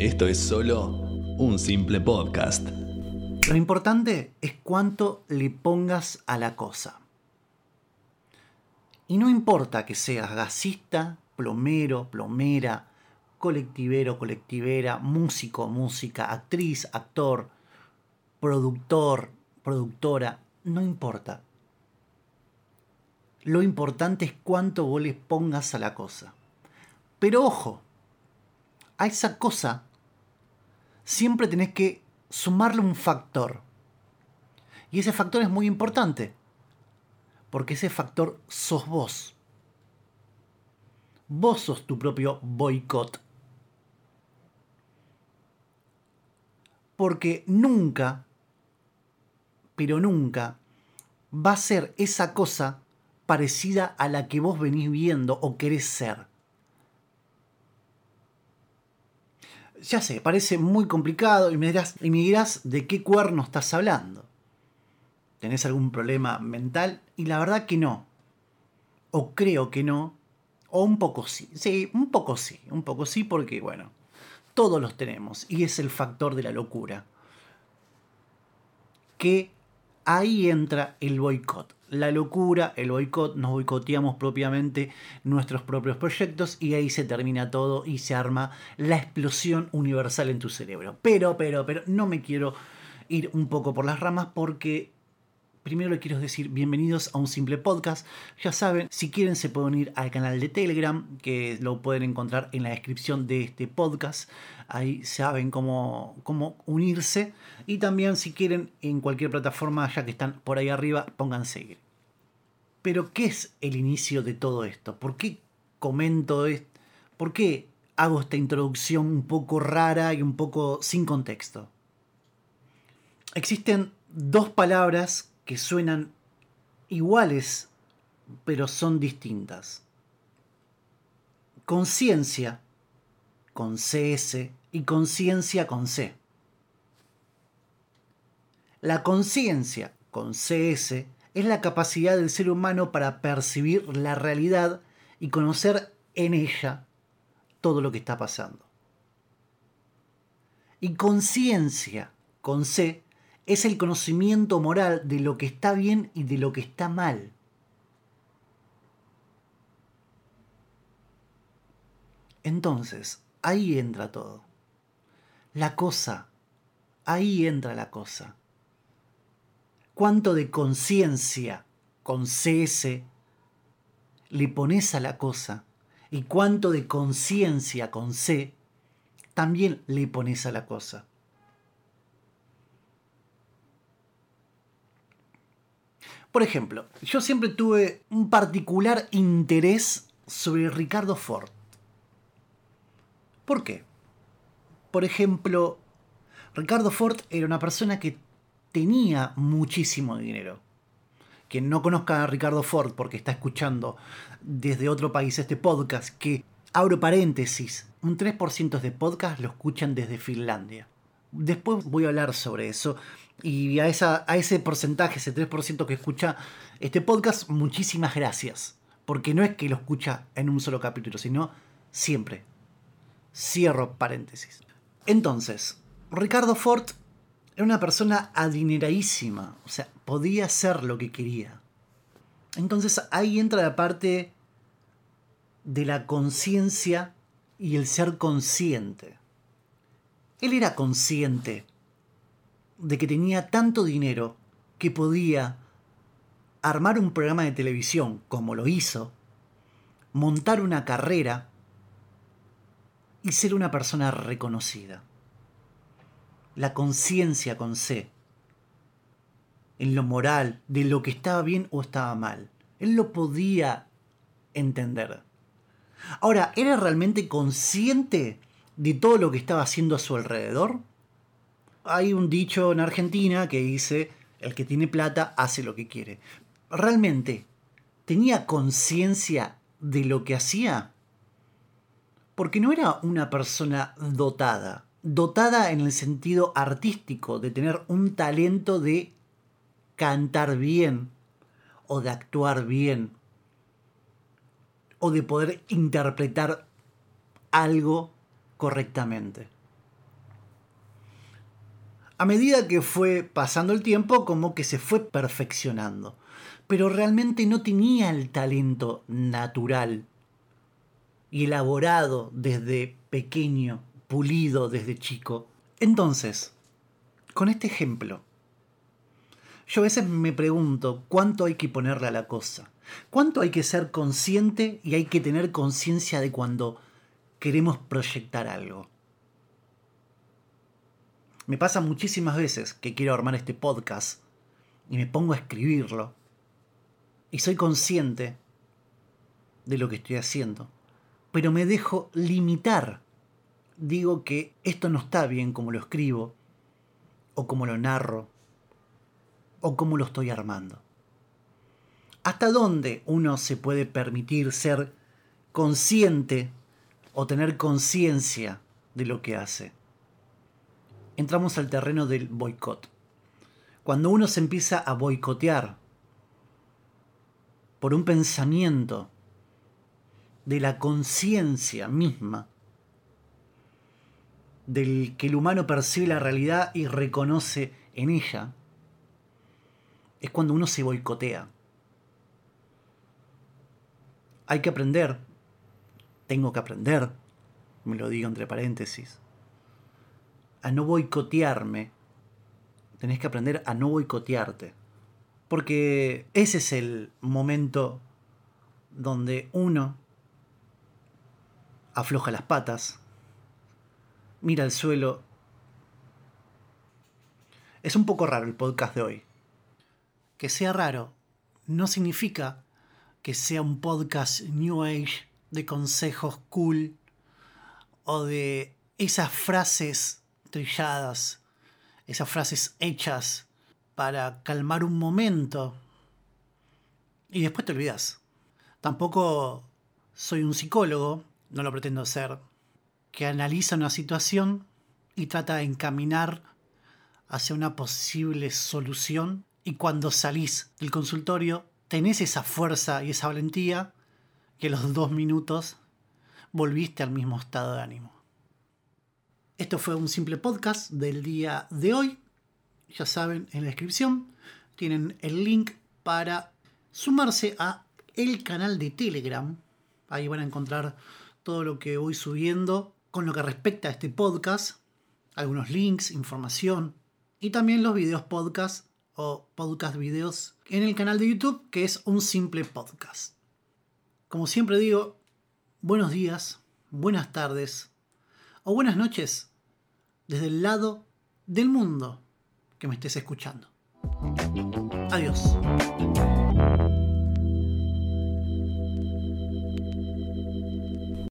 Esto es solo un simple podcast. Lo importante es cuánto le pongas a la cosa. Y no importa que seas gasista, plomero, plomera, colectivero, colectivera, músico, música, actriz, actor, productor, productora, no importa. Lo importante es cuánto vos le pongas a la cosa. Pero ojo, a esa cosa siempre tenés que sumarle un factor. Y ese factor es muy importante, porque ese factor sos vos. Vos sos tu propio boicot. Porque nunca, pero nunca, va a ser esa cosa parecida a la que vos venís viendo o querés ser. Ya sé, parece muy complicado y me, dirás, y me dirás de qué cuerno estás hablando. ¿Tenés algún problema mental? Y la verdad que no. O creo que no. O un poco sí. Sí, un poco sí. Un poco sí porque, bueno, todos los tenemos. Y es el factor de la locura. Que ahí entra el boicot la locura, el boicot, nos boicoteamos propiamente nuestros propios proyectos y ahí se termina todo y se arma la explosión universal en tu cerebro. Pero, pero, pero, no me quiero ir un poco por las ramas porque primero le quiero decir bienvenidos a un simple podcast. Ya saben, si quieren se pueden ir al canal de Telegram, que lo pueden encontrar en la descripción de este podcast. Ahí saben cómo, cómo unirse. Y también si quieren en cualquier plataforma, ya que están por ahí arriba, pongan seguir. Pero ¿qué es el inicio de todo esto? ¿Por qué comento esto? ¿Por qué hago esta introducción un poco rara y un poco sin contexto? Existen dos palabras que suenan iguales, pero son distintas. Conciencia con CS y conciencia con C. La conciencia con CS es la capacidad del ser humano para percibir la realidad y conocer en ella todo lo que está pasando. Y conciencia con C es el conocimiento moral de lo que está bien y de lo que está mal. Entonces, ahí entra todo. La cosa, ahí entra la cosa. ¿Cuánto de conciencia con CS le pones a la cosa? Y cuánto de conciencia con C también le pones a la cosa. Por ejemplo, yo siempre tuve un particular interés sobre Ricardo Ford. ¿Por qué? Por ejemplo, Ricardo Ford era una persona que tenía muchísimo dinero. Quien no conozca a Ricardo Ford porque está escuchando desde otro país este podcast, que abro paréntesis, un 3% de podcast lo escuchan desde Finlandia. Después voy a hablar sobre eso y a, esa, a ese porcentaje, ese 3% que escucha este podcast, muchísimas gracias. Porque no es que lo escucha en un solo capítulo, sino siempre. Cierro paréntesis. Entonces, Ricardo Ford era una persona adineradísima. O sea, podía hacer lo que quería. Entonces ahí entra la parte de la conciencia y el ser consciente. Él era consciente de que tenía tanto dinero que podía armar un programa de televisión como lo hizo, montar una carrera y ser una persona reconocida. La conciencia con C, en lo moral, de lo que estaba bien o estaba mal. Él lo podía entender. Ahora, ¿era realmente consciente de todo lo que estaba haciendo a su alrededor? hay un dicho en Argentina que dice, el que tiene plata hace lo que quiere. ¿Realmente tenía conciencia de lo que hacía? Porque no era una persona dotada, dotada en el sentido artístico, de tener un talento de cantar bien o de actuar bien o de poder interpretar algo correctamente. A medida que fue pasando el tiempo, como que se fue perfeccionando. Pero realmente no tenía el talento natural y elaborado desde pequeño, pulido desde chico. Entonces, con este ejemplo, yo a veces me pregunto cuánto hay que ponerle a la cosa, cuánto hay que ser consciente y hay que tener conciencia de cuando queremos proyectar algo. Me pasa muchísimas veces que quiero armar este podcast y me pongo a escribirlo y soy consciente de lo que estoy haciendo, pero me dejo limitar. Digo que esto no está bien como lo escribo, o como lo narro, o como lo estoy armando. ¿Hasta dónde uno se puede permitir ser consciente o tener conciencia de lo que hace? Entramos al terreno del boicot. Cuando uno se empieza a boicotear por un pensamiento de la conciencia misma, del que el humano percibe la realidad y reconoce en ella, es cuando uno se boicotea. Hay que aprender, tengo que aprender, me lo digo entre paréntesis, a no boicotearme. Tenés que aprender a no boicotearte. Porque ese es el momento donde uno afloja las patas, mira al suelo. Es un poco raro el podcast de hoy. Que sea raro no significa que sea un podcast New Age de consejos cool o de esas frases trilladas, esas frases hechas para calmar un momento y después te olvidas. Tampoco soy un psicólogo, no lo pretendo ser, que analiza una situación y trata de encaminar hacia una posible solución y cuando salís del consultorio tenés esa fuerza y esa valentía que los dos minutos volviste al mismo estado de ánimo. Esto fue un simple podcast del día de hoy. Ya saben, en la descripción tienen el link para sumarse a el canal de Telegram. Ahí van a encontrar todo lo que voy subiendo con lo que respecta a este podcast, algunos links, información y también los videos podcast o podcast videos en el canal de YouTube que es un simple podcast. Como siempre digo, buenos días, buenas tardes o buenas noches desde el lado del mundo que me estés escuchando. Adiós.